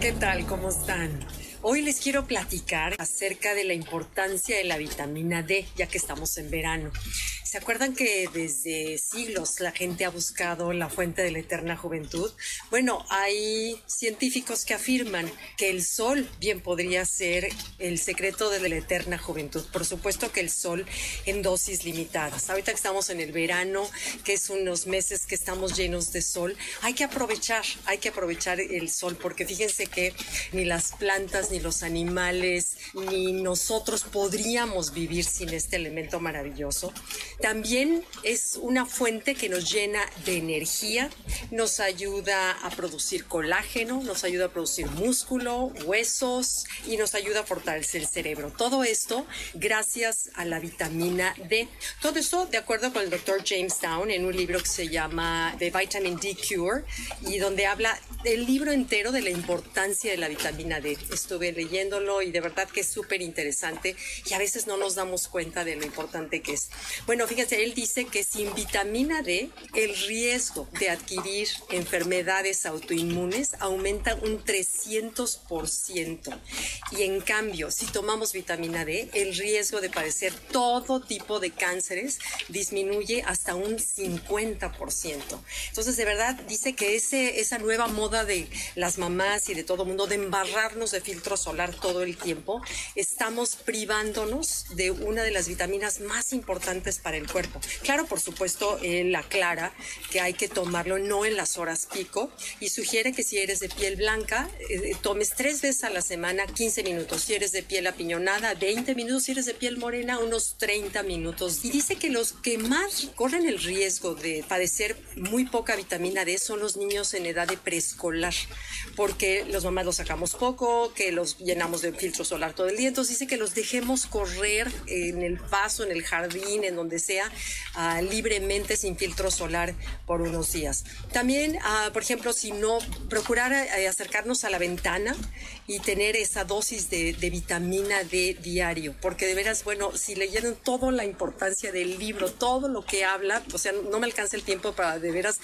¿Qué tal? ¿Cómo están? Hoy les quiero platicar acerca de la importancia de la vitamina D, ya que estamos en verano. ¿Se acuerdan que desde siglos la gente ha buscado la fuente de la eterna juventud? Bueno, hay científicos que afirman que el sol bien podría ser el secreto de la eterna juventud. Por supuesto que el sol en dosis limitadas. Ahorita que estamos en el verano, que es unos meses que estamos llenos de sol, hay que aprovechar, hay que aprovechar el sol porque fíjense que ni las plantas, ni los animales, ni nosotros podríamos vivir sin este elemento maravilloso. También es una fuente que nos llena de energía, nos ayuda a producir colágeno, nos ayuda a producir músculo, huesos y nos ayuda a fortalecer el cerebro. Todo esto gracias a la vitamina D. Todo esto de acuerdo con el doctor James Down en un libro que se llama The Vitamin D Cure y donde habla el libro entero de la importancia de la vitamina D. Estuve leyéndolo y de verdad que es súper interesante y a veces no nos damos cuenta de lo importante que es. Bueno, fíjense, él dice que sin vitamina D el riesgo de adquirir enfermedades autoinmunes aumenta un 300% y en cambio si tomamos vitamina D el riesgo de padecer todo tipo de cánceres disminuye hasta un 50%. Entonces de verdad dice que ese, esa nueva moda de las mamás y de todo el mundo de embarrarnos de filtro solar todo el tiempo, estamos privándonos de una de las vitaminas más importantes para el cuerpo. Claro, por supuesto, él aclara que hay que tomarlo no en las horas pico y sugiere que si eres de piel blanca, eh, tomes tres veces a la semana 15 minutos. Si eres de piel apiñonada, 20 minutos. Si eres de piel morena, unos 30 minutos. Y dice que los que más corren el riesgo de padecer muy poca vitamina D son los niños en edad de preescolar porque los mamás los sacamos poco, que los llenamos de filtro solar todo el día. Entonces dice que los dejemos correr en el paso, en el jardín, en donde sea, uh, libremente sin filtro solar por unos días. También, uh, por ejemplo, si no, procurar uh, acercarnos a la ventana y tener esa dosis de, de, vitamina D diario, porque de veras, bueno, si leyeron toda la importancia del libro, todo lo que habla, o sea, no me alcanza el tiempo para de veras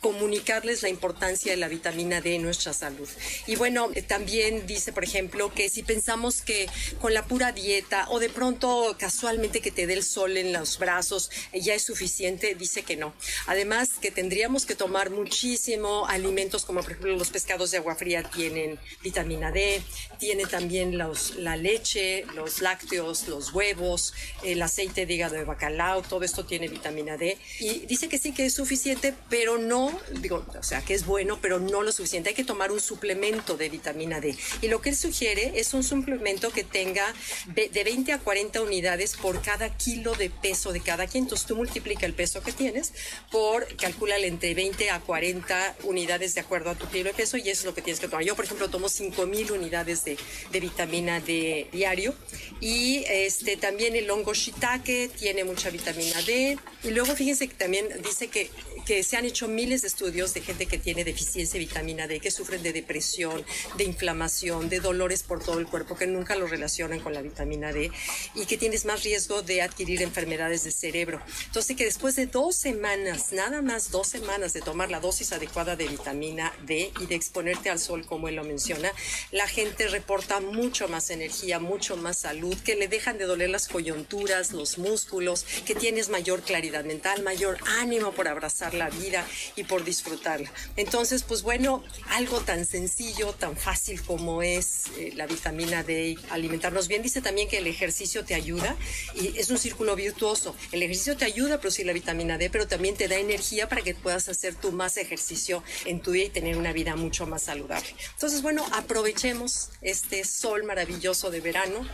comunicarles la importancia de la vitamina D en nuestra salud. Y bueno, eh, también dice, por ejemplo, que si pensamos que con la pura dieta o de pronto casualmente que te dé el sol en los brazos eh, ya es suficiente, dice que no. Además, que tendríamos que tomar muchísimo alimentos como por ejemplo los pescados de agua fría tienen vitamina D, tiene también los, la leche, los lácteos, los huevos, el aceite de hígado de bacalao, todo esto tiene vitamina D. Y dice que sí que es suficiente, pero no digo, o sea, que es bueno, pero no lo suficiente. Hay que tomar un suplemento de vitamina D. Y lo que él sugiere es un suplemento que tenga de 20 a 40 unidades por cada kilo de peso de cada quien. Entonces tú multiplica el peso que tienes por, calcúlale entre 20 a 40 unidades de acuerdo a tu kilo de peso y eso es lo que tienes que tomar. Yo, por ejemplo, tomo 5000 unidades de, de vitamina D diario y este, también el hongo shiitake tiene mucha vitamina D. Y luego fíjense que también dice que, que se han hecho miles de estudios de gente que tiene deficiencia de vitamina D, que sufren de depresión, de inflamación, de dolores por todo el cuerpo, que nunca lo relacionan con la vitamina D y que tienes más riesgo de adquirir enfermedades del cerebro. Entonces, que después de dos semanas, nada más dos semanas de tomar la dosis adecuada de vitamina D y de exponerte al sol, como él lo menciona, la gente reporta mucho más energía, mucho más salud, que le dejan de doler las coyunturas, los músculos, que tienes mayor claridad mental, mayor ánimo por abrazar la vida y por disfrutarla. Entonces, pues bueno, algo tan sencillo, tan fácil como es eh, la vitamina D, alimentarnos bien. Dice también que el ejercicio te ayuda y es un círculo virtuoso. El ejercicio te ayuda a producir la vitamina D, pero también te da energía para que puedas hacer tú más ejercicio en tu día y tener una vida mucho más saludable. Entonces, bueno, aprovechemos este sol maravilloso de verano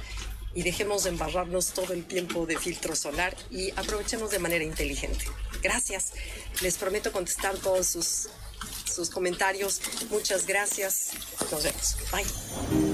y dejemos de embarrarnos todo el tiempo de filtro solar y aprovechemos de manera inteligente. Gracias. Les prometo contestar todos sus, sus comentarios. Muchas gracias. Nos vemos. Bye.